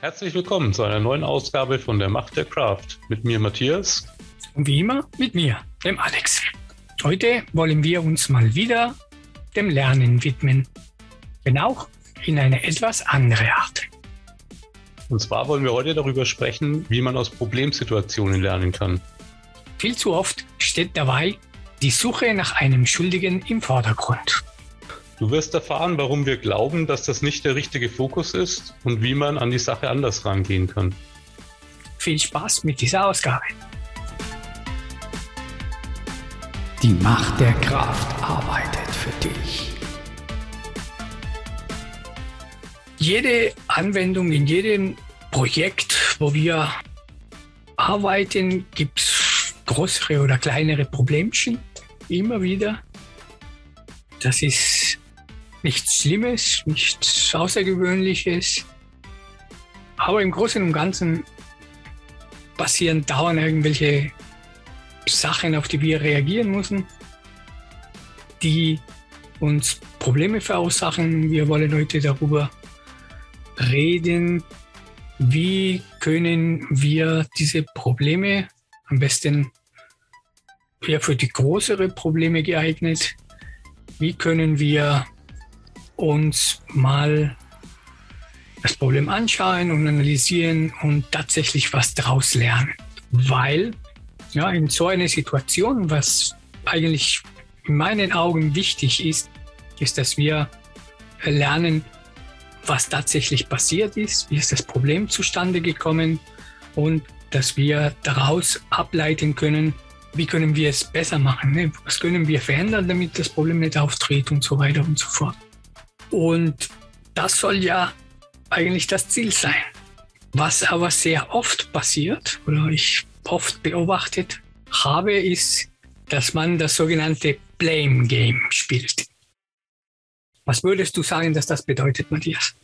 Herzlich willkommen zu einer neuen Ausgabe von der Macht der Craft. Mit mir Matthias. Und wie immer mit mir, dem Alex. Heute wollen wir uns mal wieder dem Lernen widmen, wenn auch in eine etwas andere Art. Und zwar wollen wir heute darüber sprechen, wie man aus Problemsituationen lernen kann. Viel zu oft steht dabei die Suche nach einem Schuldigen im Vordergrund. Du wirst erfahren, warum wir glauben, dass das nicht der richtige Fokus ist und wie man an die Sache anders rangehen kann. Viel Spaß mit dieser Ausgabe. Die Macht der Kraft arbeitet für dich. Jede Anwendung in jedem Projekt, wo wir arbeiten, gibt es größere oder kleinere Problemchen. Immer wieder. Das ist nichts Schlimmes, nichts Außergewöhnliches. Aber im Großen und Ganzen passieren dauernd irgendwelche Sachen, auf die wir reagieren müssen, die uns Probleme verursachen. Wir wollen heute darüber reden, wie können wir diese Probleme am besten eher für die größeren Probleme geeignet, wie können wir uns mal das Problem anschauen und analysieren und tatsächlich was daraus lernen. Weil ja, in so einer Situation, was eigentlich in meinen Augen wichtig ist, ist, dass wir lernen, was tatsächlich passiert ist, wie ist das Problem zustande gekommen und dass wir daraus ableiten können, wie können wir es besser machen, ne? was können wir verändern, damit das Problem nicht auftritt und so weiter und so fort. Und das soll ja eigentlich das Ziel sein. Was aber sehr oft passiert oder ich oft beobachtet habe, ist, dass man das sogenannte Blame Game spielt. Was würdest du sagen, dass das bedeutet, Matthias?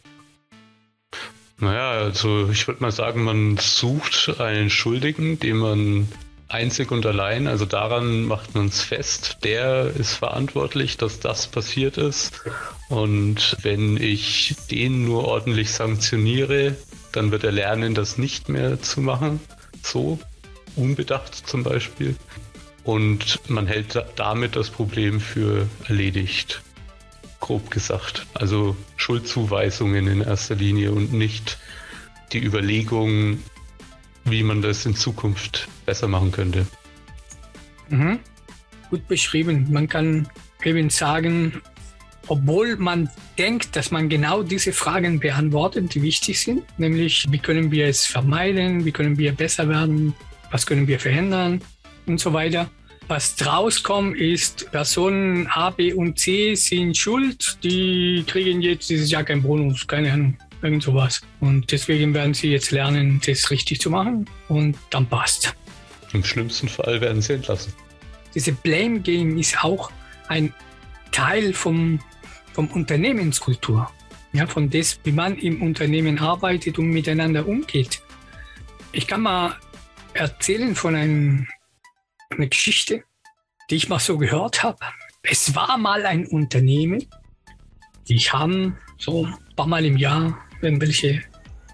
Naja, also ich würde mal sagen, man sucht einen Schuldigen, den man einzig und allein, also daran macht man es fest, der ist verantwortlich, dass das passiert ist. Und wenn ich den nur ordentlich sanktioniere, dann wird er lernen, das nicht mehr zu machen. So, unbedacht zum Beispiel. Und man hält damit das Problem für erledigt. Grob gesagt. Also Schuldzuweisungen in erster Linie und nicht die Überlegung, wie man das in Zukunft besser machen könnte. Mhm. Gut beschrieben. Man kann eben sagen, obwohl man denkt, dass man genau diese Fragen beantwortet, die wichtig sind, nämlich wie können wir es vermeiden, wie können wir besser werden, was können wir verändern und so weiter. Was draus kommt, ist, Personen A, B und C sind schuld, die kriegen jetzt dieses Jahr keinen Bonus, keine Ahnung irgend sowas. Und deswegen werden sie jetzt lernen, das richtig zu machen und dann passt. Im schlimmsten Fall werden sie entlassen. Diese Blame Game ist auch ein Teil vom, vom Unternehmenskultur. Ja, von dem, wie man im Unternehmen arbeitet und miteinander umgeht. Ich kann mal erzählen von einem, einer Geschichte, die ich mal so gehört habe. Es war mal ein Unternehmen, die haben so ein paar Mal im Jahr irgendwelche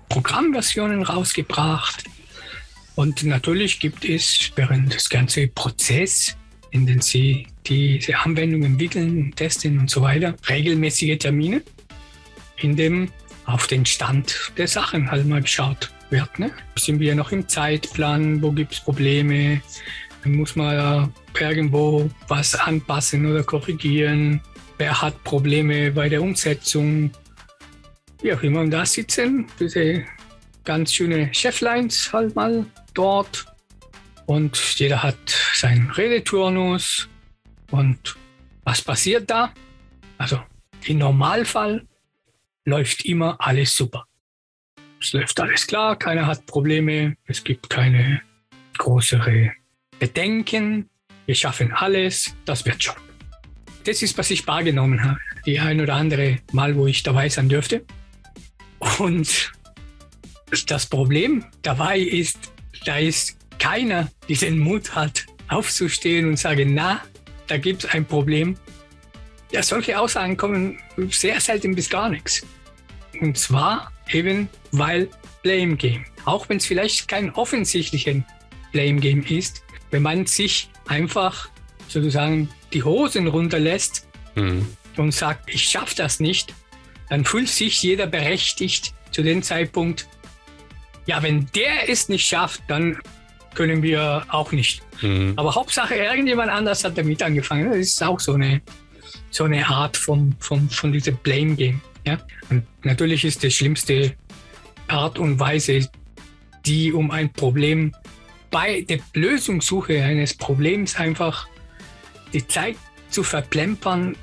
Programmversionen rausgebracht. Und natürlich gibt es während des ganzen Prozess, in dem sie diese Anwendung entwickeln, testen und so weiter, regelmäßige Termine, in dem auf den Stand der Sachen halt mal geschaut wird. Ne? Sind wir noch im Zeitplan? Wo gibt es Probleme? Muss man irgendwo was anpassen oder korrigieren? Wer hat Probleme bei der Umsetzung? Wie auch immer, da sitzen diese ganz schöne Cheflines halt mal dort. Und jeder hat seinen Redeturnus. Und was passiert da? Also im Normalfall läuft immer alles super. Es läuft alles klar, keiner hat Probleme, es gibt keine größere Bedenken. Wir schaffen alles, das wird schon. Das ist, was ich wahrgenommen habe. Die ein oder andere Mal, wo ich dabei sein dürfte. Und das Problem dabei ist, da ist keiner, der den Mut hat, aufzustehen und sagen, na, da gibt es ein Problem. Ja, solche Aussagen kommen sehr selten bis gar nichts. Und zwar eben weil Blame Game. Auch wenn es vielleicht kein offensichtliches Blame Game ist, wenn man sich einfach sozusagen die Hosen runterlässt mhm. und sagt, ich schaffe das nicht, dann fühlt sich jeder berechtigt zu dem Zeitpunkt, ja, wenn der es nicht schafft, dann können wir auch nicht. Mhm. Aber Hauptsache, irgendjemand anders hat damit angefangen. Das ist auch so eine, so eine Art von, von, von diesem Blame Game. Ja? Und natürlich ist das schlimmste Art und Weise, die um ein Problem bei der Lösungssuche eines Problems einfach die Zeit zu verplempern,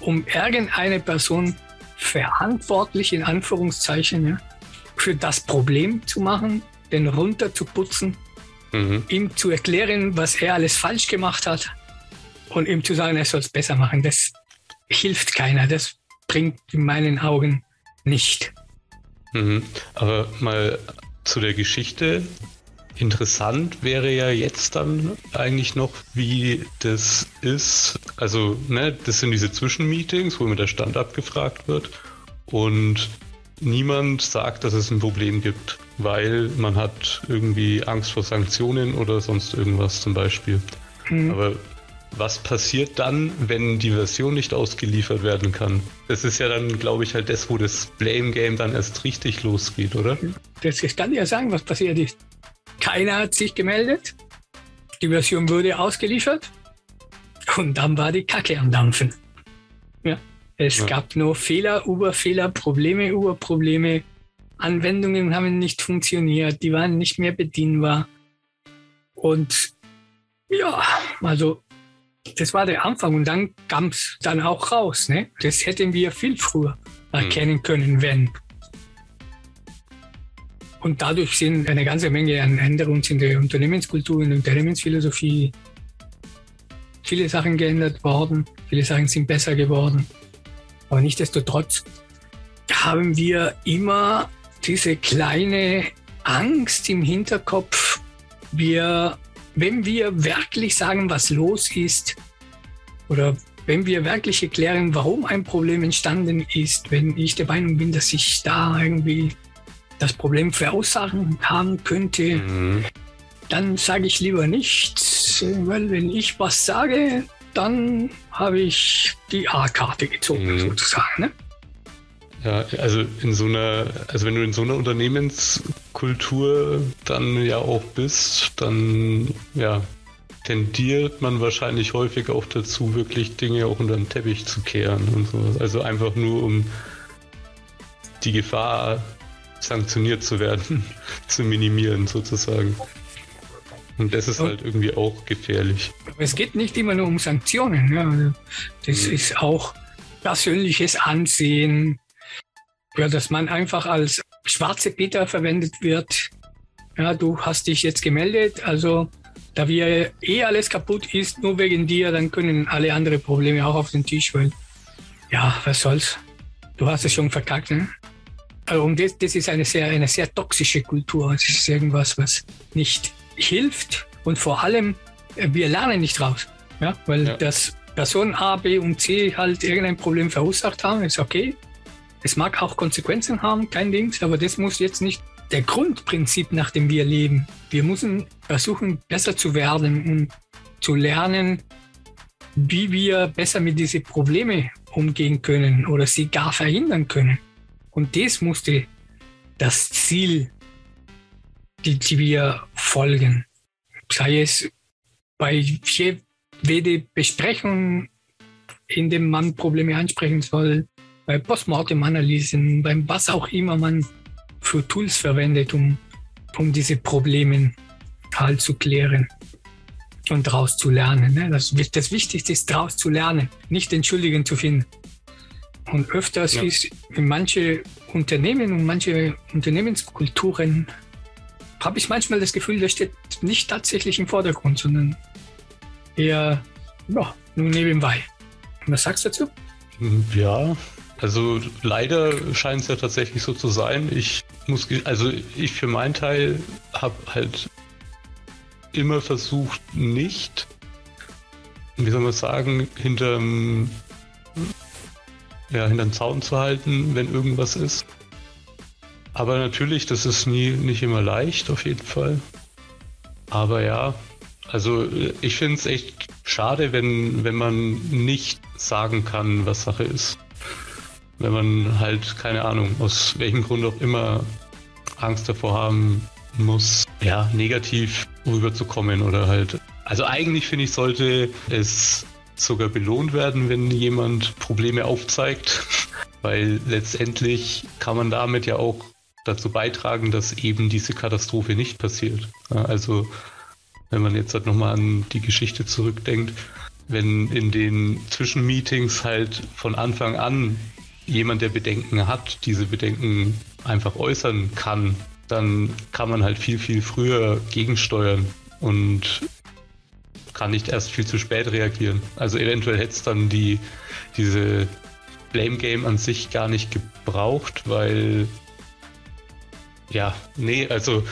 um irgendeine Person verantwortlich in Anführungszeichen ja, für das Problem zu machen, den runterzuputzen, mhm. ihm zu erklären, was er alles falsch gemacht hat und ihm zu sagen, er soll es besser machen. Das hilft keiner. Das bringt in meinen Augen nicht. Mhm. Aber mal zu der Geschichte. Interessant wäre ja jetzt dann eigentlich noch, wie das ist. Also, ne, das sind diese Zwischenmeetings, wo mir der Stand abgefragt wird und niemand sagt, dass es ein Problem gibt, weil man hat irgendwie Angst vor Sanktionen oder sonst irgendwas zum Beispiel. Mhm. Aber was passiert dann, wenn die Version nicht ausgeliefert werden kann? Das ist ja dann, glaube ich, halt das, wo das Blame Game dann erst richtig losgeht, oder? Das, ich kann dir sagen, was passiert ist. Keiner hat sich gemeldet. Die Version wurde ausgeliefert. Und dann war die Kacke am Dampfen. Ja. Es ja. gab nur Fehler über Fehler, Probleme über Probleme. Anwendungen haben nicht funktioniert, die waren nicht mehr bedienbar. Und ja, also das war der Anfang und dann kam es dann auch raus. Ne? Das hätten wir viel früher erkennen hm. können, wenn. Und dadurch sind eine ganze Menge an Änderungen in der Unternehmenskultur, in der Unternehmensphilosophie, viele Sachen geändert worden, viele Sachen sind besser geworden. Aber nichtsdestotrotz haben wir immer diese kleine Angst im Hinterkopf. Wir, wenn wir wirklich sagen, was los ist, oder wenn wir wirklich erklären, warum ein Problem entstanden ist, wenn ich der Meinung bin, dass ich da irgendwie das Problem verursachen haben könnte, mhm. dann sage ich lieber nichts, weil wenn ich was sage, dann habe ich die A-Karte gezogen, mhm. sozusagen. Ne? Ja, also in so einer, also wenn du in so einer Unternehmenskultur dann ja auch bist, dann ja, tendiert man wahrscheinlich häufig auch dazu, wirklich Dinge auch unter den Teppich zu kehren und so. Also einfach nur um die Gefahr sanktioniert zu werden, zu minimieren sozusagen. Und das ist halt irgendwie auch gefährlich. Es geht nicht immer nur um Sanktionen. Ja. Also das mhm. ist auch persönliches Ansehen, ja, dass man einfach als schwarze Peter verwendet wird. Ja, du hast dich jetzt gemeldet, also da wir eh alles kaputt ist, nur wegen dir, dann können alle anderen Probleme auch auf den Tisch, weil ja, was soll's. Du hast es schon verkackt, ne? Also, und das, das ist eine sehr, eine sehr toxische Kultur. Es ist irgendwas, was nicht hilft und vor allem, äh, wir lernen nicht raus. Ja? Weil ja. das Person A, B und C halt irgendein Problem verursacht haben, ist okay. Es mag auch Konsequenzen haben, kein Ding, aber das muss jetzt nicht der Grundprinzip, nach dem wir leben. Wir müssen versuchen, besser zu werden und zu lernen, wie wir besser mit diesen Problemen umgehen können oder sie gar verhindern können. Und das musste das Ziel, die, die wir folgen. Sei es bei jeder Besprechung, in dem man Probleme ansprechen soll, bei Postmortem-Analysen, beim was auch immer man für Tools verwendet, um, um diese Probleme halt zu klären und daraus zu lernen. Ne? Das, das Wichtigste ist, daraus zu lernen, nicht Entschuldigen zu finden. Und öfters ja. ist in manche Unternehmen und manche Unternehmenskulturen habe ich manchmal das Gefühl, das steht nicht tatsächlich im Vordergrund, sondern eher ja, nur nebenbei. Was sagst du dazu? Ja, also leider scheint es ja tatsächlich so zu sein. Ich muss, also ich für meinen Teil habe halt immer versucht, nicht, wie soll man sagen, hinterm ja, hinterm Zaun zu halten, wenn irgendwas ist. Aber natürlich, das ist nie, nicht immer leicht, auf jeden Fall. Aber ja, also ich finde es echt schade, wenn, wenn man nicht sagen kann, was Sache ist. Wenn man halt, keine Ahnung, aus welchem Grund auch immer Angst davor haben muss, ja, negativ rüberzukommen oder halt. Also eigentlich finde ich, sollte es sogar belohnt werden, wenn jemand Probleme aufzeigt, weil letztendlich kann man damit ja auch dazu beitragen, dass eben diese Katastrophe nicht passiert. Also wenn man jetzt halt nochmal an die Geschichte zurückdenkt, wenn in den Zwischenmeetings halt von Anfang an jemand, der Bedenken hat, diese Bedenken einfach äußern kann, dann kann man halt viel, viel früher gegensteuern und kann nicht erst viel zu spät reagieren. Also eventuell hätte es dann die, diese Blame Game an sich gar nicht gebraucht, weil ja, nee, also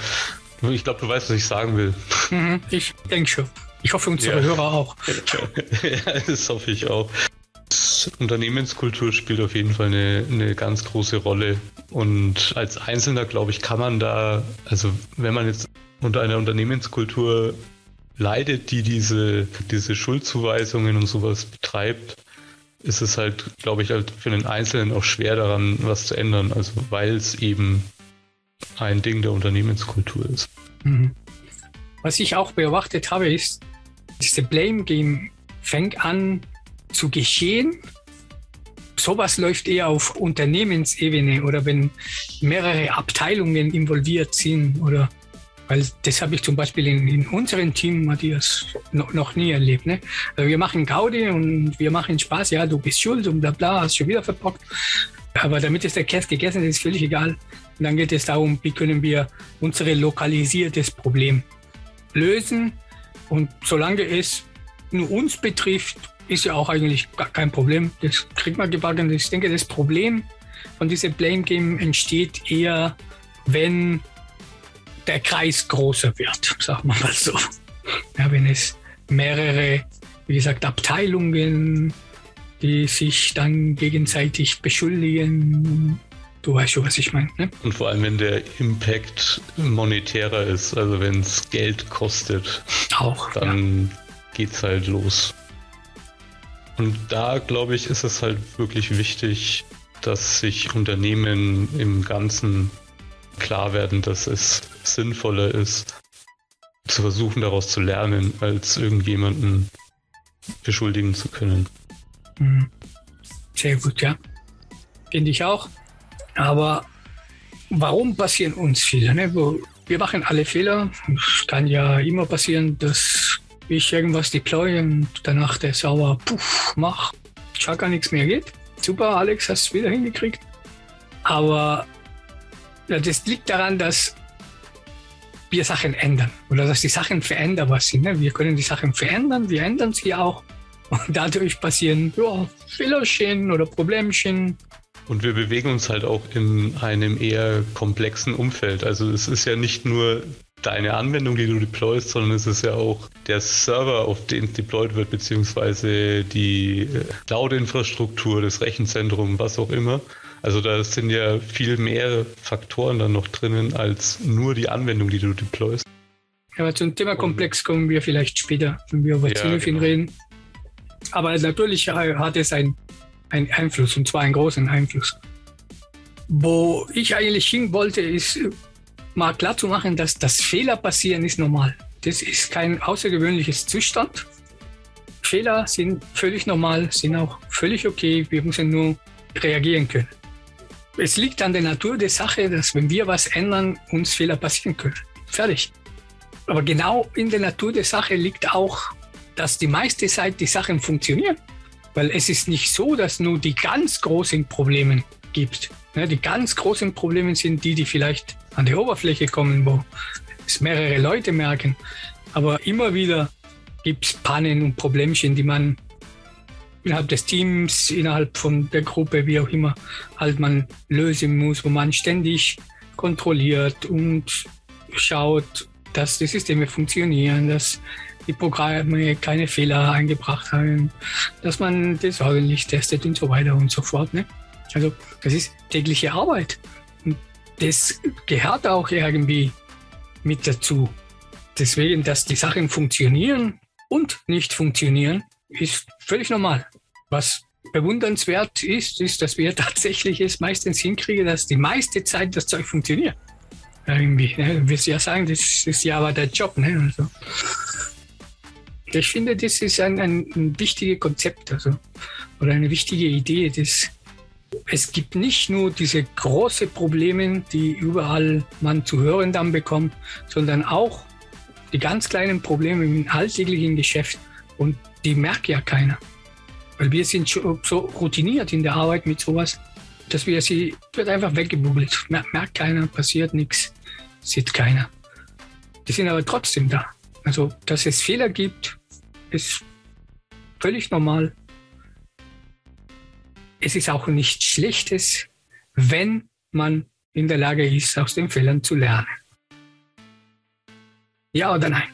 ich glaube, du weißt, was ich sagen will. Mhm, ich denke schon. Ich hoffe, unsere ja. Hörer auch. ja, das hoffe ich auch. Unternehmenskultur spielt auf jeden Fall eine, eine ganz große Rolle. Und als Einzelner, glaube ich, kann man da, also wenn man jetzt unter einer Unternehmenskultur leidet, die diese, diese Schuldzuweisungen und sowas betreibt, ist es halt, glaube ich, halt für den Einzelnen auch schwer daran, was zu ändern. Also weil es eben ein Ding der Unternehmenskultur ist. Mhm. Was ich auch beobachtet habe, ist, diese Blame Game fängt an zu geschehen. Sowas läuft eher auf Unternehmensebene oder wenn mehrere Abteilungen involviert sind oder weil das habe ich zum Beispiel in, in unserem Team, Matthias, noch, noch nie erlebt. Ne? Also wir machen Gaudi und wir machen Spaß, ja, du bist schuld und bla bla, hast schon wieder verbockt. Aber damit ist der Käse gegessen, ist völlig egal. Und dann geht es darum, wie können wir unser lokalisiertes Problem lösen. Und solange es nur uns betrifft, ist ja auch eigentlich kein Problem. Das kriegt man gebacken. Ich denke, das Problem von diesem Blame Game entsteht eher, wenn der Kreis größer wird, sagen wir mal so. Ja, wenn es mehrere, wie gesagt, Abteilungen, die sich dann gegenseitig beschuldigen. Du weißt schon, was ich meine. Ne? Und vor allem, wenn der Impact monetärer ist, also wenn es Geld kostet, auch, dann ja. es halt los. Und da, glaube ich, ist es halt wirklich wichtig, dass sich Unternehmen im Ganzen klar werden, dass es sinnvoller ist, zu versuchen, daraus zu lernen, als irgendjemanden beschuldigen zu können. Mhm. Sehr gut, ja. Finde ich auch. Aber warum passieren uns Fehler? Ne? Wir machen alle Fehler. Es kann ja immer passieren, dass ich irgendwas deploy und danach der Server puff, mach, gar nichts mehr geht. Super, Alex, hast du wieder hingekriegt. Aber das liegt daran, dass wir Sachen ändern oder dass die Sachen veränderbar sind. Ne? Wir können die Sachen verändern, wir ändern sie auch. Und dadurch passieren ja, Fehlerchen oder Problemchen. Und wir bewegen uns halt auch in einem eher komplexen Umfeld. Also es ist ja nicht nur deine Anwendung, die du deployst, sondern es ist ja auch der Server, auf den es deployed wird, beziehungsweise die äh, Cloud-Infrastruktur, das Rechenzentrum, was auch immer. Also da sind ja viel mehr Faktoren dann noch drinnen als nur die Anwendung, die du deployst. Aber zum Thema Komplex kommen wir vielleicht später, wenn wir über ja, Xenofin genau. reden. Aber natürlich hat es einen, einen Einfluss, und zwar einen großen Einfluss. Wo ich eigentlich hin wollte, ist mal klar zu machen, dass das Fehler passieren ist normal. Das ist kein außergewöhnliches Zustand. Fehler sind völlig normal, sind auch völlig okay. Wir müssen nur reagieren können. Es liegt an der Natur der Sache, dass wenn wir was ändern, uns Fehler passieren können. Fertig. Aber genau in der Natur der Sache liegt auch, dass die meiste Zeit die Sachen funktionieren. Weil es ist nicht so, dass nur die ganz großen Probleme gibt. Die ganz großen Probleme sind die, die vielleicht an die Oberfläche kommen, wo es mehrere Leute merken. Aber immer wieder gibt es Pannen und Problemchen, die man innerhalb des Teams, innerhalb von der Gruppe, wie auch immer, halt man lösen muss, wo man ständig kontrolliert und schaut, dass die Systeme funktionieren, dass die Programme keine Fehler eingebracht haben, dass man das ordentlich testet und so weiter und so fort. Ne? Also das ist tägliche Arbeit. Und das gehört auch irgendwie mit dazu. Deswegen, dass die Sachen funktionieren und nicht funktionieren, ist völlig normal. Was bewundernswert ist, ist, dass wir tatsächlich es meistens hinkriegen, dass die meiste Zeit das Zeug funktioniert. Irgendwie, ne? Du ja sagen, das ist ja aber der Job. Ne? Also, ich finde, das ist ein, ein, ein wichtiges Konzept also, oder eine wichtige Idee. Das, es gibt nicht nur diese großen Probleme, die überall man zu hören dann bekommt, sondern auch die ganz kleinen Probleme im alltäglichen Geschäft. Und die merkt ja keiner. Weil wir sind so routiniert in der Arbeit mit sowas, dass wir sie, wird einfach weggebuggelt. Merkt keiner, passiert nichts, sieht keiner. Die sind aber trotzdem da. Also, dass es Fehler gibt, ist völlig normal. Es ist auch nichts Schlechtes, wenn man in der Lage ist, aus den Fehlern zu lernen. Ja oder nein?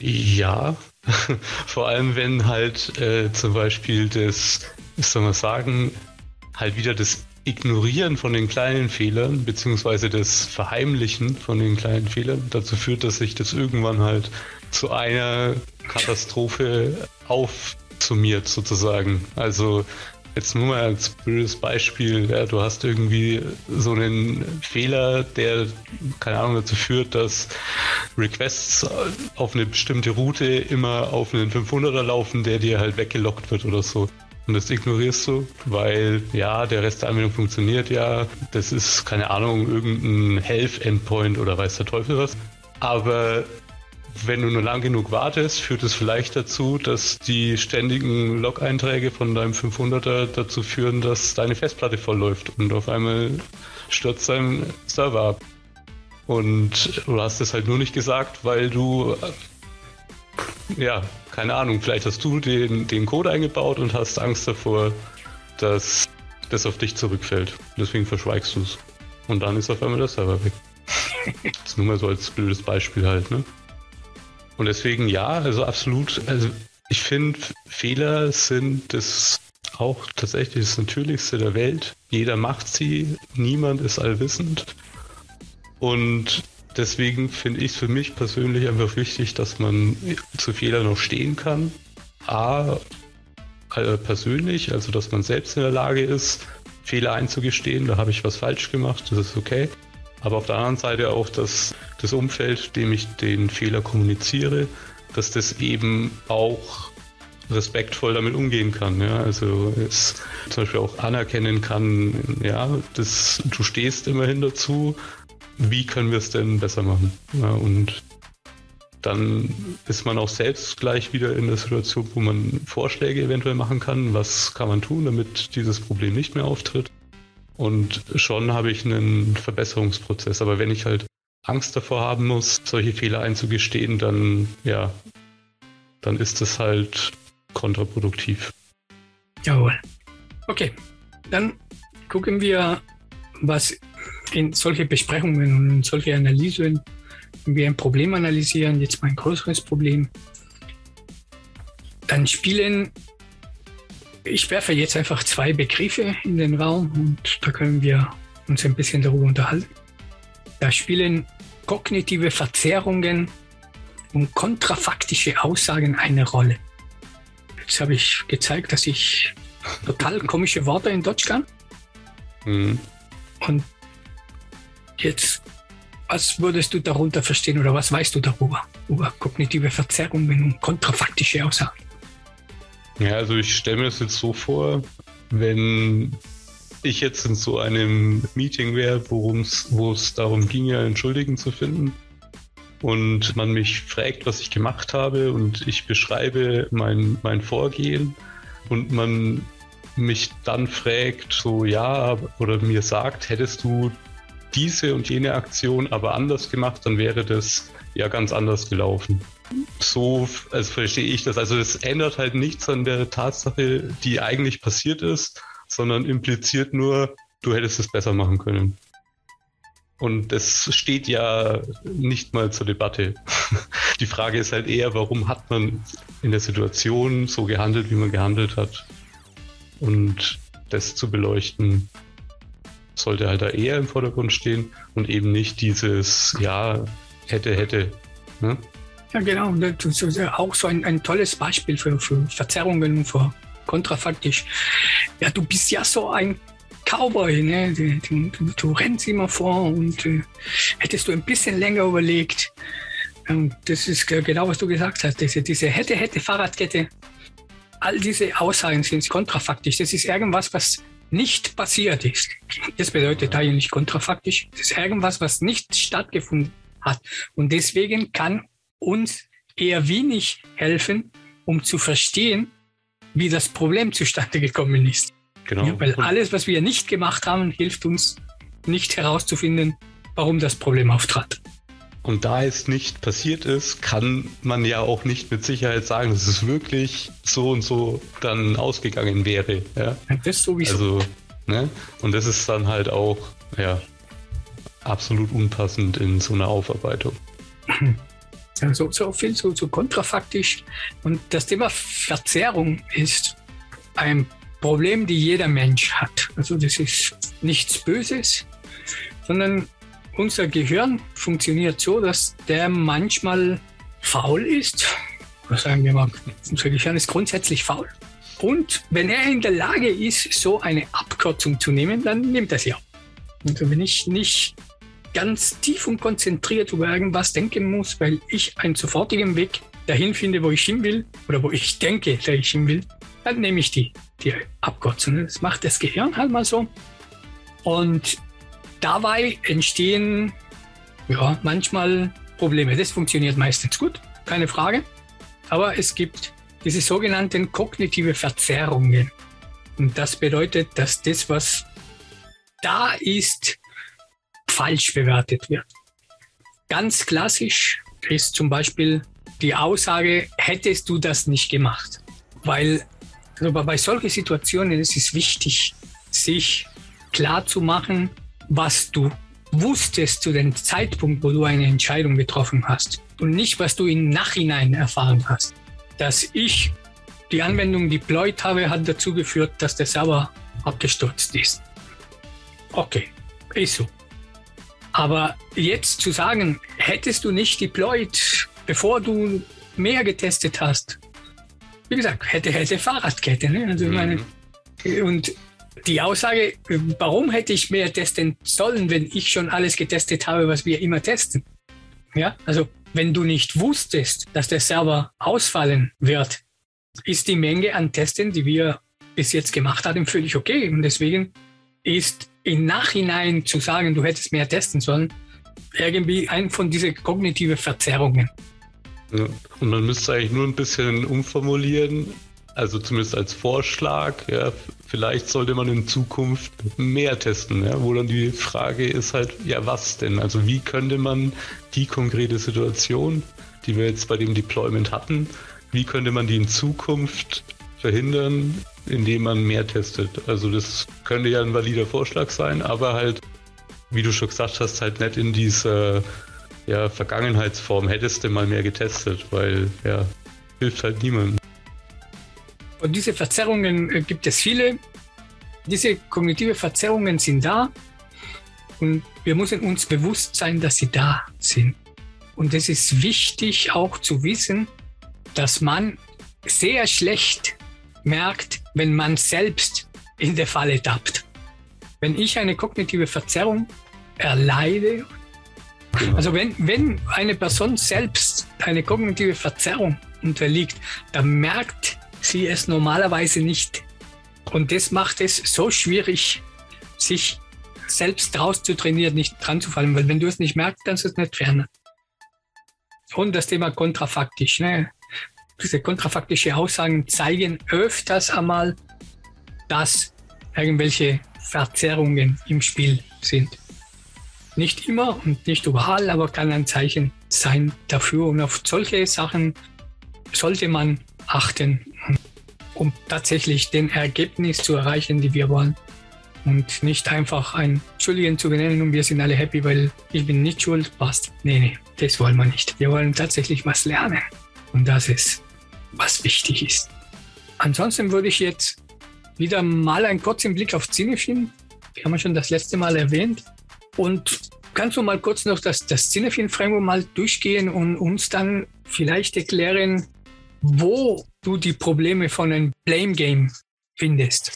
Ja, vor allem wenn halt äh, zum Beispiel das, wie soll man sagen, halt wieder das Ignorieren von den kleinen Fehlern, beziehungsweise das Verheimlichen von den kleinen Fehlern dazu führt, dass sich das irgendwann halt zu einer Katastrophe aufsummiert sozusagen. Also Jetzt nur mal als blödes Beispiel, ja, du hast irgendwie so einen Fehler, der, keine Ahnung, dazu führt, dass Requests auf eine bestimmte Route immer auf einen 500er laufen, der dir halt weggelockt wird oder so. Und das ignorierst du, weil ja, der Rest der Anwendung funktioniert ja. Das ist, keine Ahnung, irgendein Health-Endpoint oder weiß der Teufel was. Aber wenn du nur lang genug wartest, führt es vielleicht dazu, dass die ständigen Log-Einträge von deinem 500er dazu führen, dass deine Festplatte vollläuft und auf einmal stürzt dein Server ab. Und du hast es halt nur nicht gesagt, weil du, ja, keine Ahnung, vielleicht hast du den, den Code eingebaut und hast Angst davor, dass das auf dich zurückfällt. Deswegen verschweigst du es. Und dann ist auf einmal der Server weg. Das ist nur mal so als blödes Beispiel halt, ne? Und deswegen ja, also absolut. Also ich finde, Fehler sind das auch tatsächlich das Natürlichste der Welt. Jeder macht sie, niemand ist allwissend. Und deswegen finde ich es für mich persönlich einfach wichtig, dass man zu Fehlern noch stehen kann. A, äh, persönlich, also dass man selbst in der Lage ist, Fehler einzugestehen, da habe ich was falsch gemacht, das ist okay. Aber auf der anderen Seite auch, dass das Umfeld, dem ich den Fehler kommuniziere, dass das eben auch respektvoll damit umgehen kann. Ja? Also es zum Beispiel auch anerkennen kann, ja, das, du stehst immerhin dazu, wie können wir es denn besser machen? Ja, und dann ist man auch selbst gleich wieder in der Situation, wo man Vorschläge eventuell machen kann, was kann man tun, damit dieses Problem nicht mehr auftritt. Und schon habe ich einen Verbesserungsprozess. Aber wenn ich halt Angst davor haben muss, solche Fehler einzugestehen, dann ja, dann ist das halt kontraproduktiv. Jawohl. Okay, dann gucken wir, was in solche Besprechungen und in solche Analysen, wenn wir ein Problem analysieren, jetzt mal ein größeres Problem, dann spielen ich werfe jetzt einfach zwei Begriffe in den Raum und da können wir uns ein bisschen darüber unterhalten. Da spielen kognitive Verzerrungen und kontrafaktische Aussagen eine Rolle. Jetzt habe ich gezeigt, dass ich total komische Worte in Deutsch kann. Mhm. Und jetzt, was würdest du darunter verstehen oder was weißt du darüber? Über kognitive Verzerrungen und kontrafaktische Aussagen? Ja, also ich stelle mir das jetzt so vor, wenn ich jetzt in so einem Meeting wäre, wo es darum ginge, einen Schuldigen zu finden und man mich fragt, was ich gemacht habe und ich beschreibe mein, mein Vorgehen und man mich dann fragt, so ja, oder mir sagt, hättest du diese und jene Aktion aber anders gemacht, dann wäre das ja ganz anders gelaufen so also verstehe ich das. Also es ändert halt nichts an der Tatsache, die eigentlich passiert ist, sondern impliziert nur, du hättest es besser machen können. Und es steht ja nicht mal zur Debatte. Die Frage ist halt eher, warum hat man in der Situation so gehandelt, wie man gehandelt hat. Und das zu beleuchten, sollte halt da eher im Vordergrund stehen und eben nicht dieses, ja, hätte, hätte. Ne? Ja, genau. Das ist auch so ein, ein tolles Beispiel für, für Verzerrungen und für kontrafaktisch. Ja, du bist ja so ein Cowboy, ne? Du, du, du rennst immer vor und äh, hättest du ein bisschen länger überlegt. Und das ist genau, was du gesagt hast. Diese, diese hätte, hätte Fahrradkette. All diese Aussagen sind kontrafaktisch. Das ist irgendwas, was nicht passiert ist. Das bedeutet eigentlich kontrafaktisch. Das ist irgendwas, was nicht stattgefunden hat. Und deswegen kann uns eher wenig helfen, um zu verstehen, wie das Problem zustande gekommen ist. Genau. Ja, weil alles, was wir nicht gemacht haben, hilft uns nicht herauszufinden, warum das Problem auftrat. Und da es nicht passiert ist, kann man ja auch nicht mit Sicherheit sagen, dass es wirklich so und so dann ausgegangen wäre. Ja? Das sowieso. Also, ne? Und das ist dann halt auch, ja, absolut unpassend in so einer Aufarbeitung. So, so viel so, so kontrafaktisch. Und das Thema Verzerrung ist ein Problem, die jeder Mensch hat. Also das ist nichts Böses, sondern unser Gehirn funktioniert so, dass der manchmal faul ist. Was sagen wir mal, unser Gehirn ist grundsätzlich faul. Und wenn er in der Lage ist, so eine Abkürzung zu nehmen, dann nimmt er sie auch. Also wenn ich nicht ganz tief und konzentriert über irgendwas denken muss, weil ich einen sofortigen Weg dahin finde, wo ich hin will oder wo ich denke, dass ich hin will, dann nehme ich die, die Abkürzung. Das macht das Gehirn halt mal so. Und dabei entstehen ja, manchmal Probleme. Das funktioniert meistens gut, keine Frage. Aber es gibt diese sogenannten kognitive Verzerrungen. Und das bedeutet, dass das, was da ist, falsch bewertet wird. Ganz klassisch ist zum Beispiel die Aussage, hättest du das nicht gemacht. Weil also bei solchen Situationen ist es wichtig, sich klar zu machen, was du wusstest zu dem Zeitpunkt, wo du eine Entscheidung getroffen hast und nicht, was du im Nachhinein erfahren hast. Dass ich die Anwendung deployed habe, hat dazu geführt, dass der Server abgestürzt ist. Okay, ist so. Aber jetzt zu sagen, hättest du nicht deployed, bevor du mehr getestet hast, wie gesagt, hätte, hätte Fahrradkette. Ne? Also mhm. meine, und die Aussage, warum hätte ich mehr testen sollen, wenn ich schon alles getestet habe, was wir immer testen? Ja, also wenn du nicht wusstest, dass der Server ausfallen wird, ist die Menge an Testen, die wir bis jetzt gemacht haben, völlig okay. Und deswegen ist im Nachhinein zu sagen, du hättest mehr testen sollen, irgendwie ein von diesen kognitiven Verzerrungen. Und man müsste eigentlich nur ein bisschen umformulieren, also zumindest als Vorschlag, ja, vielleicht sollte man in Zukunft mehr testen, ja, wo dann die Frage ist halt, ja, was denn? Also wie könnte man die konkrete Situation, die wir jetzt bei dem Deployment hatten, wie könnte man die in Zukunft verhindern, indem man mehr testet? Also das könnte ja ein valider Vorschlag sein, aber halt, wie du schon gesagt hast, halt nicht in dieser ja, Vergangenheitsform hättest du mal mehr getestet, weil ja, hilft halt niemandem. Und diese Verzerrungen äh, gibt es viele. Diese kognitive Verzerrungen sind da und wir müssen uns bewusst sein, dass sie da sind. Und es ist wichtig auch zu wissen, dass man sehr schlecht merkt, wenn man selbst in der Falle tappt. Wenn ich eine kognitive Verzerrung erleide, also wenn, wenn eine Person selbst eine kognitive Verzerrung unterliegt, dann merkt sie es normalerweise nicht. Und das macht es so schwierig, sich selbst draus zu trainieren, nicht dran zu fallen, weil wenn du es nicht merkst, kannst du es nicht fernen. Und das Thema kontrafaktisch. Ne? Diese kontrafaktische Aussagen zeigen öfters einmal, dass irgendwelche Verzerrungen im Spiel sind. Nicht immer und nicht überall, aber kann ein Zeichen sein dafür. Und auf solche Sachen sollte man achten, um tatsächlich den Ergebnis zu erreichen, die wir wollen. Und nicht einfach ein Schuldigen zu benennen und wir sind alle happy, weil ich bin nicht schuld, passt. Nee, nee, das wollen wir nicht. Wir wollen tatsächlich was lernen. Und das ist, was wichtig ist. Ansonsten würde ich jetzt wieder mal einen kurzen Blick auf Cinefilm Die haben wir schon das letzte Mal erwähnt. Und kannst du mal kurz noch das, das Cinefin-Framework mal durchgehen und uns dann vielleicht erklären, wo du die Probleme von einem Blame Game findest?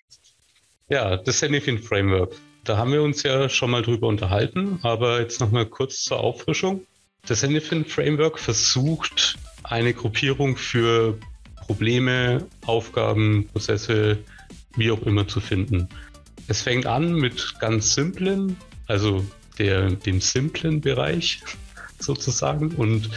Ja, das Cinefin Framework. Da haben wir uns ja schon mal drüber unterhalten, aber jetzt nochmal kurz zur Auffrischung. Das Cinefin Framework versucht, eine Gruppierung für Probleme, Aufgaben, Prozesse, wie auch immer zu finden. Es fängt an mit ganz simplen, also der, dem simplen Bereich sozusagen und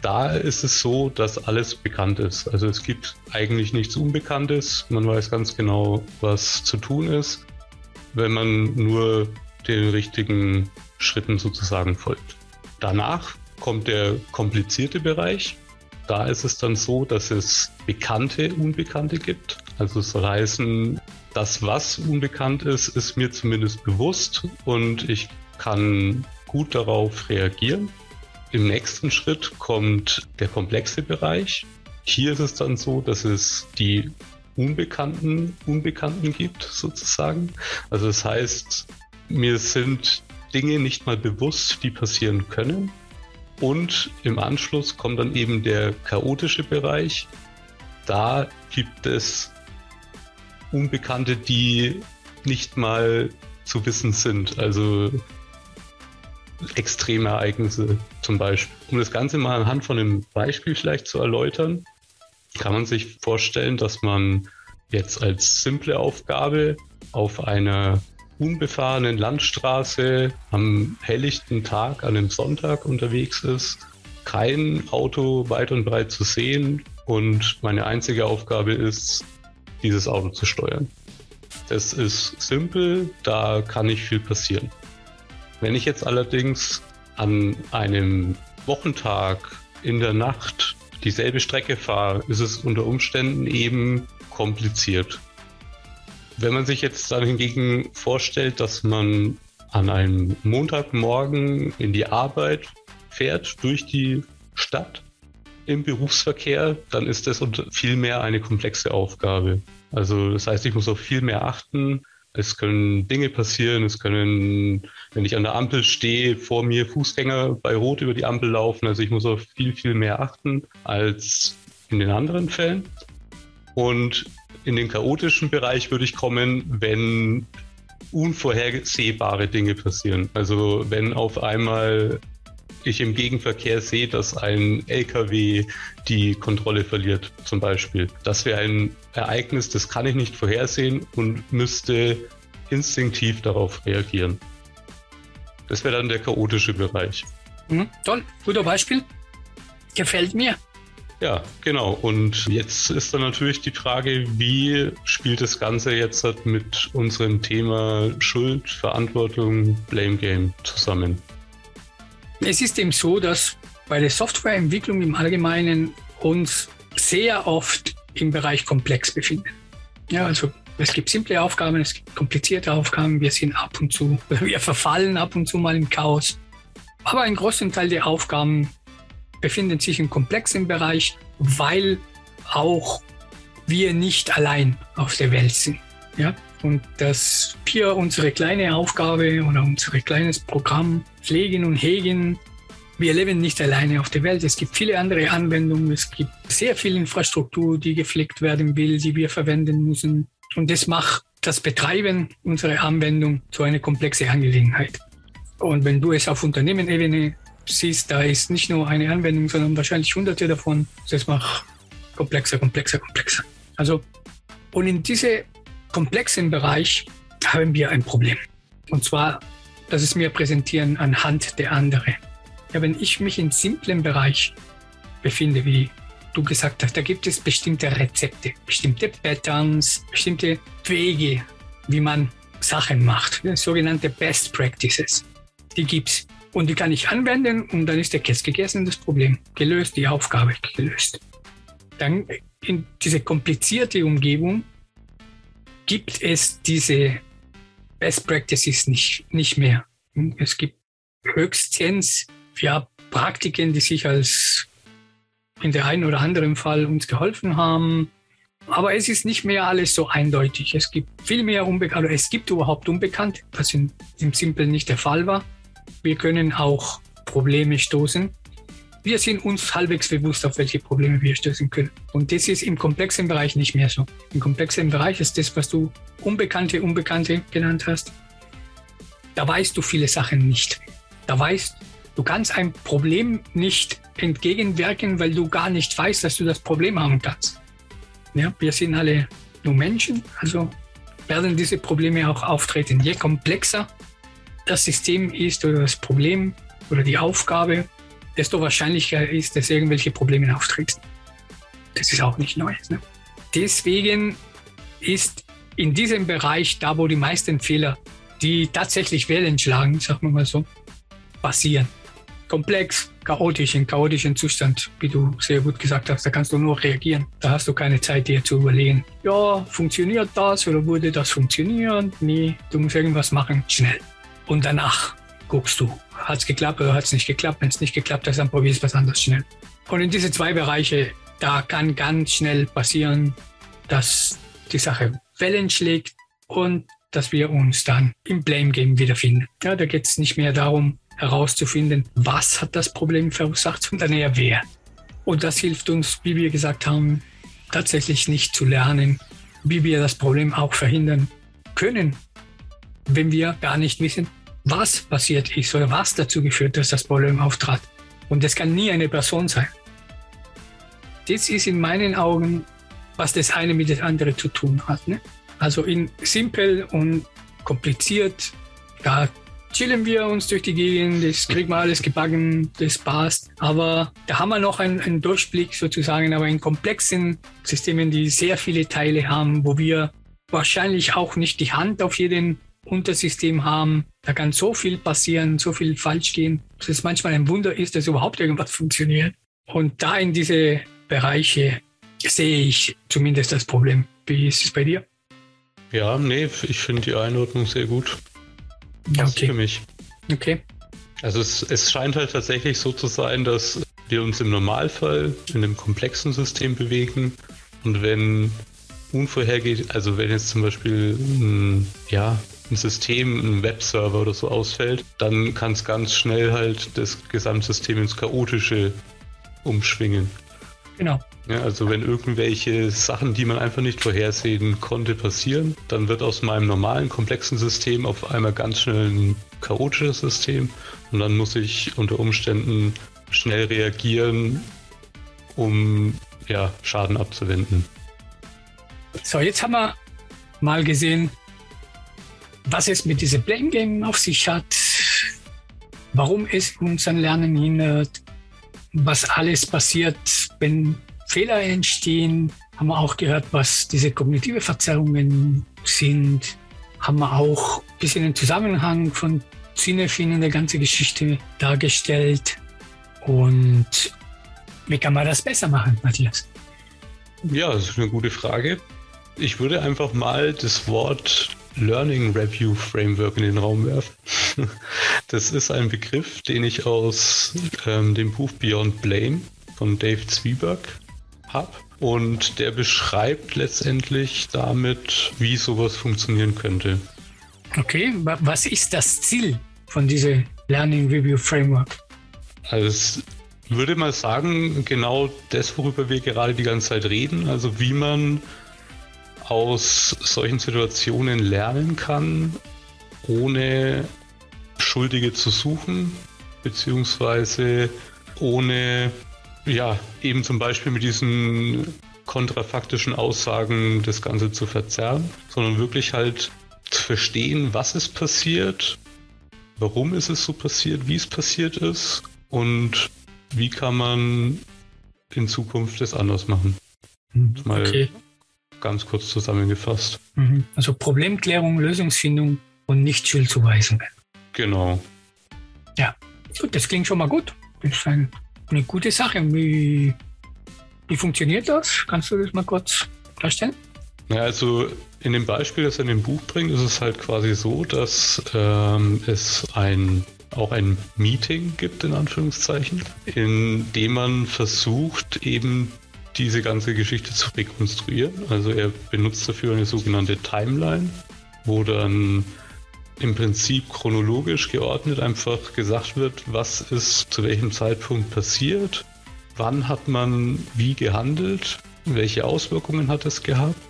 da ist es so, dass alles bekannt ist. Also es gibt eigentlich nichts Unbekanntes. Man weiß ganz genau, was zu tun ist, wenn man nur den richtigen Schritten sozusagen folgt. Danach kommt der komplizierte Bereich. Da ist es dann so, dass es bekannte Unbekannte gibt. Also es soll heißen, das, was unbekannt ist, ist mir zumindest bewusst und ich kann gut darauf reagieren. Im nächsten Schritt kommt der komplexe Bereich. Hier ist es dann so, dass es die Unbekannten, Unbekannten gibt, sozusagen. Also das heißt, mir sind Dinge nicht mal bewusst, die passieren können. Und im Anschluss kommt dann eben der chaotische Bereich. Da gibt es Unbekannte, die nicht mal zu wissen sind. Also Extremereignisse zum Beispiel. Um das Ganze mal anhand von einem Beispiel vielleicht zu erläutern, kann man sich vorstellen, dass man jetzt als simple Aufgabe auf einer unbefahrenen Landstraße am helllichten Tag an einem Sonntag unterwegs ist, kein Auto weit und breit zu sehen und meine einzige Aufgabe ist, dieses Auto zu steuern. Das ist simpel, da kann nicht viel passieren. Wenn ich jetzt allerdings an einem Wochentag in der Nacht dieselbe Strecke fahre, ist es unter Umständen eben kompliziert. Wenn man sich jetzt dann hingegen vorstellt, dass man an einem Montagmorgen in die Arbeit fährt durch die Stadt im Berufsverkehr, dann ist das vielmehr eine komplexe Aufgabe. Also das heißt, ich muss auf viel mehr achten. Es können Dinge passieren, es können, wenn ich an der Ampel stehe, vor mir Fußgänger bei Rot über die Ampel laufen. Also ich muss auf viel, viel mehr achten als in den anderen Fällen. Und in den chaotischen Bereich würde ich kommen, wenn unvorhersehbare Dinge passieren. Also wenn auf einmal ich im Gegenverkehr sehe, dass ein LKW die Kontrolle verliert, zum Beispiel. Das wäre ein Ereignis, das kann ich nicht vorhersehen und müsste instinktiv darauf reagieren. Das wäre dann der chaotische Bereich. Mhm, toll, guter Beispiel. Gefällt mir. Ja, genau. Und jetzt ist dann natürlich die Frage, wie spielt das Ganze jetzt mit unserem Thema Schuld, Verantwortung, Blame Game zusammen? Es ist eben so, dass bei der Softwareentwicklung im Allgemeinen uns sehr oft im Bereich komplex befinden. Ja, also es gibt simple Aufgaben, es gibt komplizierte Aufgaben. Wir sind ab und zu, wir verfallen ab und zu mal im Chaos. Aber ein großer Teil der Aufgaben befindet sich im komplexen Bereich, weil auch wir nicht allein auf der Welt sind. Ja? Und dass wir unsere kleine Aufgabe oder unser kleines Programm pflegen und hegen, wir leben nicht alleine auf der Welt. Es gibt viele andere Anwendungen. Es gibt sehr viel Infrastruktur, die gepflegt werden will, die wir verwenden müssen. Und das macht das Betreiben unserer Anwendung zu einer komplexen Angelegenheit. Und wenn du es auf Unternehmenebene siehst, da ist nicht nur eine Anwendung, sondern wahrscheinlich hunderte davon. Das macht komplexer, komplexer, komplexer. Also, und in diesem komplexen Bereich haben wir ein Problem. Und zwar, dass es mir präsentieren anhand der anderen. Ja, wenn ich mich im simplen Bereich befinde, wie du gesagt hast, da gibt es bestimmte Rezepte, bestimmte Patterns, bestimmte Wege, wie man Sachen macht, sogenannte Best Practices. Die gibt es. Und die kann ich anwenden und dann ist der Käse gegessen, das Problem gelöst, die Aufgabe gelöst. Dann in diese komplizierte Umgebung gibt es diese Best Practices nicht, nicht mehr. Es gibt höchstens ja, Praktiken, die sich als in der einen oder anderen Fall uns geholfen haben. Aber es ist nicht mehr alles so eindeutig. Es gibt viel mehr Unbekannte. Es gibt überhaupt Unbekannte, was in, im Simpel nicht der Fall war. Wir können auch Probleme stoßen. Wir sind uns halbwegs bewusst, auf welche Probleme wir stoßen können. Und das ist im komplexen Bereich nicht mehr so. Im komplexen Bereich ist das, was du Unbekannte, Unbekannte genannt hast. Da weißt du viele Sachen nicht. Da weißt du kannst ein Problem nicht entgegenwirken, weil du gar nicht weißt, dass du das Problem haben kannst. Ja, wir sind alle nur Menschen, also werden diese Probleme auch auftreten. Je komplexer das System ist oder das Problem oder die Aufgabe, desto wahrscheinlicher ist, dass irgendwelche Probleme auftreten. Das ist auch nicht Neues. Ne? Deswegen ist in diesem Bereich, da wo die meisten Fehler, die tatsächlich Wellen schlagen, sagen wir mal so, passieren. Komplex, chaotisch, in chaotischen Zustand, wie du sehr gut gesagt hast. Da kannst du nur reagieren. Da hast du keine Zeit, dir zu überlegen, ja, funktioniert das oder würde das funktionieren? Nee, du musst irgendwas machen, schnell. Und danach guckst du, hat es geklappt oder hat es nicht geklappt? Wenn es nicht geklappt hat, dann probierst du was anderes schnell. Und in diese zwei Bereiche, da kann ganz schnell passieren, dass die Sache Wellen schlägt und dass wir uns dann im Blame Game wiederfinden. Ja, da geht es nicht mehr darum, herauszufinden, was hat das Problem verursacht, sondern eher wer. Und das hilft uns, wie wir gesagt haben, tatsächlich nicht zu lernen, wie wir das Problem auch verhindern können, wenn wir gar nicht wissen, was passiert ist oder was dazu geführt, dass das Problem auftrat. Und das kann nie eine Person sein. Das ist in meinen Augen, was das eine mit dem anderen zu tun hat. Ne? Also in simpel und kompliziert, da chillen wir uns durch die Gegend, das kriegen wir alles gebacken, das passt. Aber da haben wir noch einen, einen Durchblick sozusagen, aber in komplexen Systemen, die sehr viele Teile haben, wo wir wahrscheinlich auch nicht die Hand auf jeden Untersystem haben. Da kann so viel passieren, so viel falsch gehen, dass es manchmal ein Wunder ist, dass überhaupt irgendwas funktioniert. Und da in diese Bereiche sehe ich zumindest das Problem. Wie ist es bei dir? Ja, nee, ich finde die Einordnung sehr gut. Passt okay. für mich. Okay. Also es, es scheint halt tatsächlich so zu sein, dass wir uns im Normalfall in einem komplexen System bewegen und wenn unvorhergeht, also wenn jetzt zum Beispiel ein, ja, ein System, ein Webserver oder so ausfällt, dann kann es ganz schnell halt das Gesamtsystem ins Chaotische umschwingen. Genau. Ja, also wenn irgendwelche Sachen, die man einfach nicht vorhersehen konnte, passieren, dann wird aus meinem normalen, komplexen System auf einmal ganz schnell ein chaotisches System und dann muss ich unter Umständen schnell reagieren, um ja, Schaden abzuwenden. So, jetzt haben wir mal gesehen, was es mit diesem Blame Game auf sich hat, warum es uns an Lernen hindert, was alles passiert, wenn Fehler entstehen. Haben wir auch gehört, was diese kognitive Verzerrungen sind. Haben wir auch ein bisschen den Zusammenhang von Cinefin in der ganzen Geschichte dargestellt. Und wie kann man das besser machen, Matthias? Ja, das ist eine gute Frage. Ich würde einfach mal das Wort Learning Review Framework in den Raum werfen. Das ist ein Begriff, den ich aus ähm, dem Buch Beyond Blame von Dave Zwieback habe. Und der beschreibt letztendlich damit, wie sowas funktionieren könnte. Okay, was ist das Ziel von diesem Learning Review Framework? Also würde mal sagen, genau das, worüber wir gerade die ganze Zeit reden, also wie man aus solchen Situationen lernen kann, ohne Schuldige zu suchen, beziehungsweise ohne, ja, eben zum Beispiel mit diesen kontrafaktischen Aussagen das Ganze zu verzerren, sondern wirklich halt zu verstehen, was ist passiert, warum ist es so passiert, wie es passiert ist und wie kann man in Zukunft das anders machen. Mal okay ganz kurz zusammengefasst. Mhm. Also Problemklärung, Lösungsfindung und nicht Schuldzuweisungen. Genau. Ja, gut, das klingt schon mal gut. Das ist ein, eine gute Sache. Wie, wie funktioniert das? Kannst du das mal kurz darstellen? Ja, also in dem Beispiel, das er in dem Buch bringt, ist es halt quasi so, dass ähm, es ein auch ein Meeting gibt, in Anführungszeichen, in dem man versucht, eben diese ganze Geschichte zu rekonstruieren. Also er benutzt dafür eine sogenannte Timeline, wo dann im Prinzip chronologisch geordnet einfach gesagt wird, was ist zu welchem Zeitpunkt passiert, wann hat man wie gehandelt, welche Auswirkungen hat es gehabt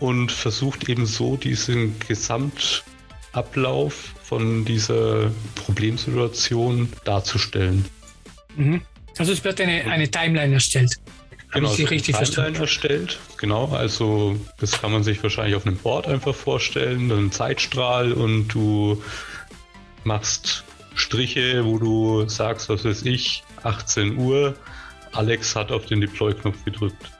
und versucht eben so diesen Gesamtablauf von dieser Problemsituation darzustellen. Mhm. Also es wird eine, eine Timeline erstellt. Genau, ich richtig verstanden? erstellt. Genau, also das kann man sich wahrscheinlich auf einem Board einfach vorstellen, einen Zeitstrahl und du machst Striche, wo du sagst, was weiß ich, 18 Uhr, Alex hat auf den Deploy-Knopf gedrückt.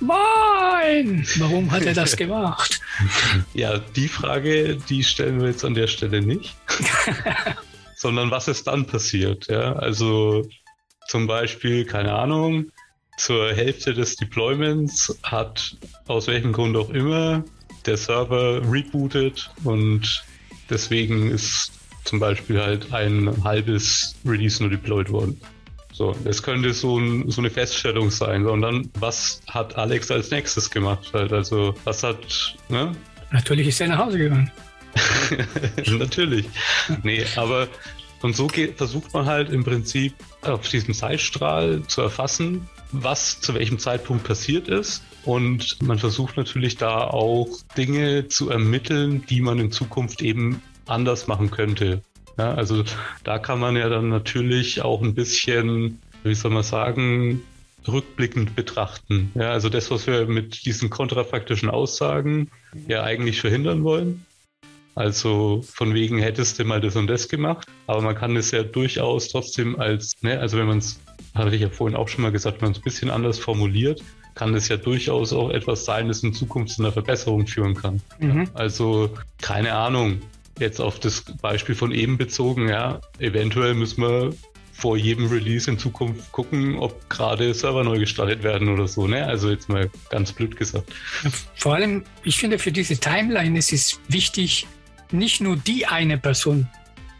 Nein! Warum hat er das gemacht? ja, die Frage, die stellen wir jetzt an der Stelle nicht. Sondern was ist dann passiert? Ja, also zum Beispiel, keine Ahnung, zur Hälfte des Deployments hat aus welchem Grund auch immer der Server rebootet und deswegen ist zum Beispiel halt ein halbes Release nur deployed worden. So, das könnte so, ein, so eine Feststellung sein. Und dann, was hat Alex als nächstes gemacht? Halt? Also, was hat, ne? Natürlich ist er nach Hause gegangen. Natürlich. Nee, aber und so geht, versucht man halt im Prinzip auf diesem Zeitstrahl zu erfassen, was zu welchem Zeitpunkt passiert ist. Und man versucht natürlich da auch Dinge zu ermitteln, die man in Zukunft eben anders machen könnte. Ja, also da kann man ja dann natürlich auch ein bisschen, wie soll man sagen, rückblickend betrachten. Ja, also das, was wir mit diesen kontrafaktischen Aussagen ja eigentlich verhindern wollen. Also von wegen hättest du mal das und das gemacht, aber man kann es ja durchaus trotzdem als, ne, also wenn man es, hatte ich ja vorhin auch schon mal gesagt, wenn man es ein bisschen anders formuliert, kann es ja durchaus auch etwas sein, das in Zukunft zu einer Verbesserung führen kann. Mhm. Also keine Ahnung, jetzt auf das Beispiel von eben bezogen, ja, eventuell müssen wir vor jedem Release in Zukunft gucken, ob gerade Server neu gestartet werden oder so. Ne? Also jetzt mal ganz blöd gesagt. Vor allem, ich finde für diese Timeline es ist wichtig, nicht nur die eine Person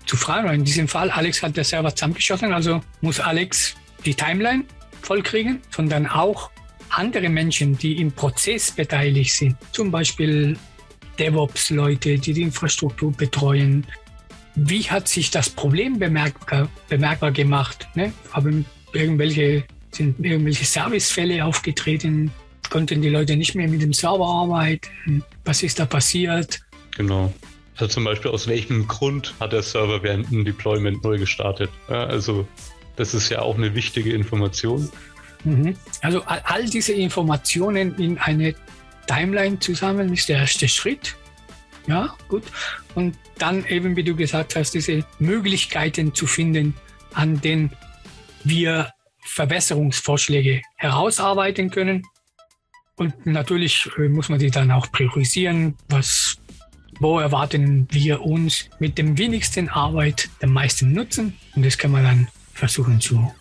zu fragen. In diesem Fall, Alex hat der Server zusammengeschossen, also muss Alex die Timeline vollkriegen, sondern auch andere Menschen, die im Prozess beteiligt sind. Zum Beispiel DevOps-Leute, die die Infrastruktur betreuen. Wie hat sich das Problem bemerkbar, bemerkbar gemacht? Ne? Haben irgendwelche, sind irgendwelche Servicefälle aufgetreten? Konnten die Leute nicht mehr mit dem Server arbeiten? Was ist da passiert? Genau. Also zum Beispiel aus welchem Grund hat der Server während dem Deployment neu gestartet? Also das ist ja auch eine wichtige Information. Mhm. Also all diese Informationen in eine Timeline zusammen ist der erste Schritt. Ja, gut. Und dann eben, wie du gesagt hast, diese Möglichkeiten zu finden, an denen wir Verbesserungsvorschläge herausarbeiten können. Und natürlich äh, muss man die dann auch priorisieren, was, wo erwarten wir uns mit dem wenigsten Arbeit den meisten Nutzen. Und das kann man dann versuchen zu,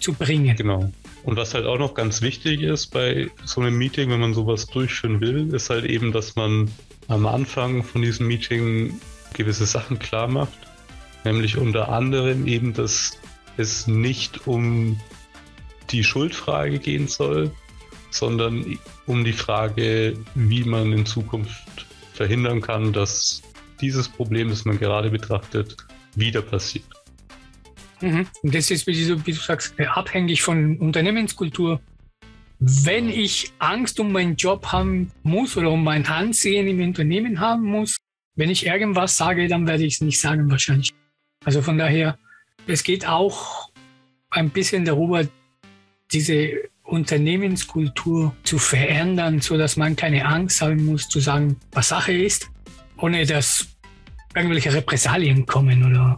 zu bringen. Genau. Und was halt auch noch ganz wichtig ist bei so einem Meeting, wenn man sowas durchführen will, ist halt eben, dass man am Anfang von diesem Meeting gewisse Sachen klar macht. Nämlich unter anderem eben, dass es nicht um die Schuldfrage gehen soll, sondern um die Frage, wie man in Zukunft verhindern kann, dass dieses Problem, das man gerade betrachtet, wieder passiert. Mhm. Das ist, wie du, wie du sagst, abhängig von Unternehmenskultur. Wenn ich Angst um meinen Job haben muss oder um mein Ansehen im Unternehmen haben muss, wenn ich irgendwas sage, dann werde ich es nicht sagen wahrscheinlich. Also von daher, es geht auch ein bisschen darüber, diese Unternehmenskultur zu verändern, so dass man keine Angst haben muss zu sagen, was Sache ist, ohne dass irgendwelche Repressalien kommen oder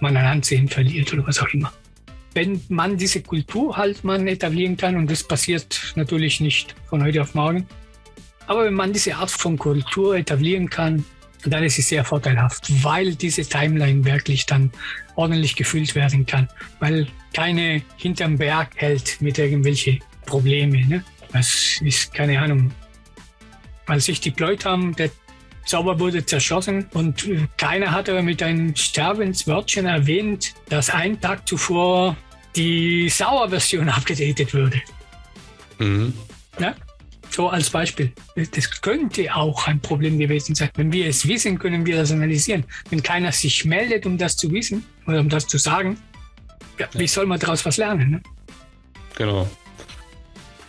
man ein Ansehen verliert oder was auch immer. Wenn man diese Kultur halt man etablieren kann, und das passiert natürlich nicht von heute auf morgen, aber wenn man diese Art von Kultur etablieren kann, dann ist es sehr vorteilhaft, weil diese Timeline wirklich dann ordentlich gefüllt werden kann, weil keine hinterm Berg hält mit irgendwelchen Problemen. Ne? Das ist keine Ahnung. Als ich deployed haben, Zauber wurde zerschossen und keiner hat aber mit einem Sterbenswörtchen erwähnt, dass ein Tag zuvor die Sauer-Version abgedatet würde. Mhm. Ja? So als Beispiel. Das könnte auch ein Problem gewesen sein. Wenn wir es wissen, können wir das analysieren. Wenn keiner sich meldet, um das zu wissen oder um das zu sagen, ja, wie soll man daraus was lernen? Ne? Genau.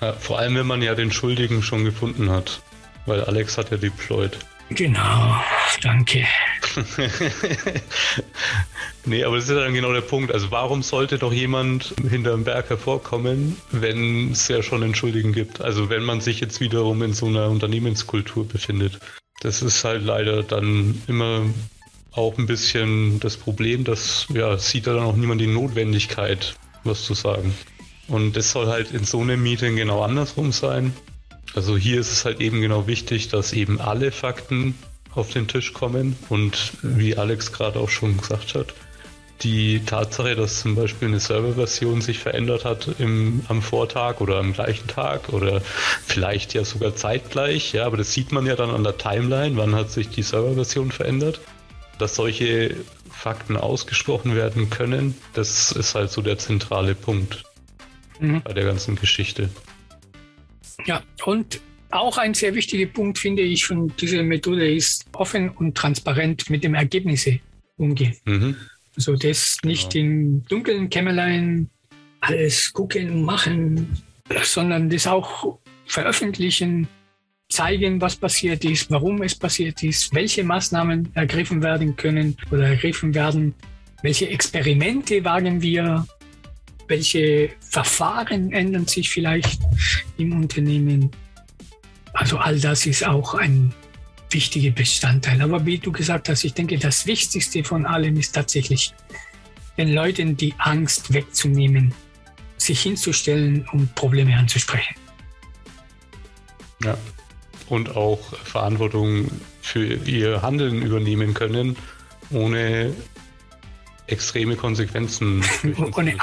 Ja, vor allem, wenn man ja den Schuldigen schon gefunden hat. Weil Alex hat ja deployed. Genau, danke. nee, aber das ist dann genau der Punkt. Also warum sollte doch jemand hinterm Berg hervorkommen, wenn es ja schon einen Schuldigen gibt? Also wenn man sich jetzt wiederum in so einer Unternehmenskultur befindet. Das ist halt leider dann immer auch ein bisschen das Problem, dass ja, sieht da dann auch niemand die Notwendigkeit, was zu sagen. Und das soll halt in so einem Meeting genau andersrum sein. Also hier ist es halt eben genau wichtig, dass eben alle Fakten auf den Tisch kommen und wie Alex gerade auch schon gesagt hat, die Tatsache, dass zum Beispiel eine Serverversion sich verändert hat im, am Vortag oder am gleichen Tag oder vielleicht ja sogar zeitgleich, ja, aber das sieht man ja dann an der Timeline, wann hat sich die Serverversion verändert. Dass solche Fakten ausgesprochen werden können, das ist halt so der zentrale Punkt mhm. bei der ganzen Geschichte. Ja, und auch ein sehr wichtiger Punkt, finde ich, von dieser Methode ist offen und transparent mit dem Ergebnisse umgehen. Mhm. Also das nicht genau. im dunklen Kämmerlein alles gucken und machen, sondern das auch veröffentlichen, zeigen, was passiert ist, warum es passiert ist, welche Maßnahmen ergriffen werden können oder ergriffen werden, welche Experimente wagen wir, welche Verfahren ändern sich vielleicht im Unternehmen. Also all das ist auch ein wichtiger Bestandteil. Aber wie du gesagt hast, ich denke, das Wichtigste von allem ist tatsächlich, den Leuten die Angst wegzunehmen, sich hinzustellen und Probleme anzusprechen. Ja. Und auch Verantwortung für ihr Handeln übernehmen können, ohne extreme Konsequenzen. Ohne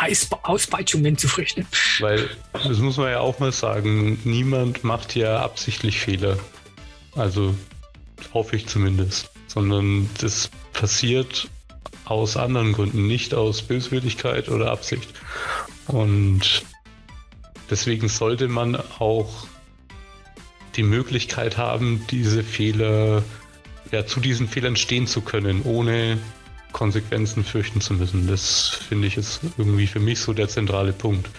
Auspeitschungen zu fürchten. Weil, das muss man ja auch mal sagen, niemand macht ja absichtlich Fehler. Also hoffe ich zumindest. Sondern das passiert aus anderen Gründen, nicht aus Böswilligkeit oder Absicht. Und deswegen sollte man auch die Möglichkeit haben, diese Fehler, ja, zu diesen Fehlern stehen zu können, ohne Konsequenzen fürchten zu müssen. Das finde ich ist irgendwie für mich so der zentrale Punkt.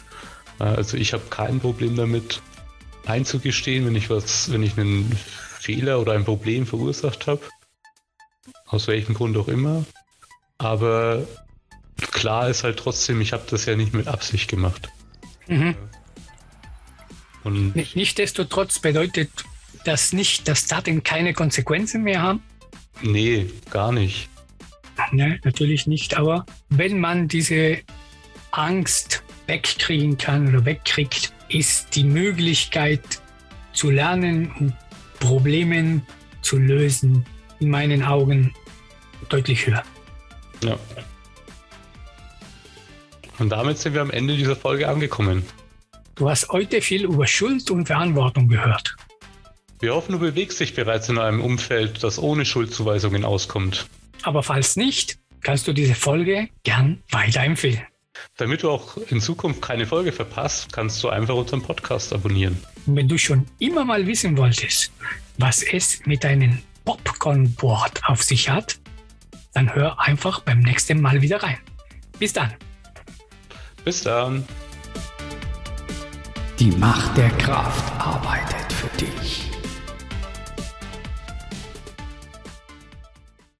Also ich habe kein Problem damit einzugestehen, wenn ich was, wenn ich einen Fehler oder ein Problem verursacht habe. Aus welchem Grund auch immer. Aber klar ist halt trotzdem, ich habe das ja nicht mit Absicht gemacht. Mhm. Und Nichtsdestotrotz bedeutet das nicht, dass Daten keine Konsequenzen mehr haben? Nee, gar nicht. Ne, natürlich nicht, aber wenn man diese Angst wegkriegen kann oder wegkriegt, ist die Möglichkeit zu lernen und Problemen zu lösen in meinen Augen deutlich höher. Ja. Und damit sind wir am Ende dieser Folge angekommen. Du hast heute viel über Schuld und Verantwortung gehört. Wir hoffen, du bewegst dich bereits in einem Umfeld, das ohne Schuldzuweisungen auskommt. Aber falls nicht, kannst du diese Folge gern weiterempfehlen. Damit du auch in Zukunft keine Folge verpasst, kannst du einfach unseren Podcast abonnieren. Und wenn du schon immer mal wissen wolltest, was es mit deinem Popcorn-Board auf sich hat, dann hör einfach beim nächsten Mal wieder rein. Bis dann. Bis dann. Die Macht der Kraft arbeitet für dich.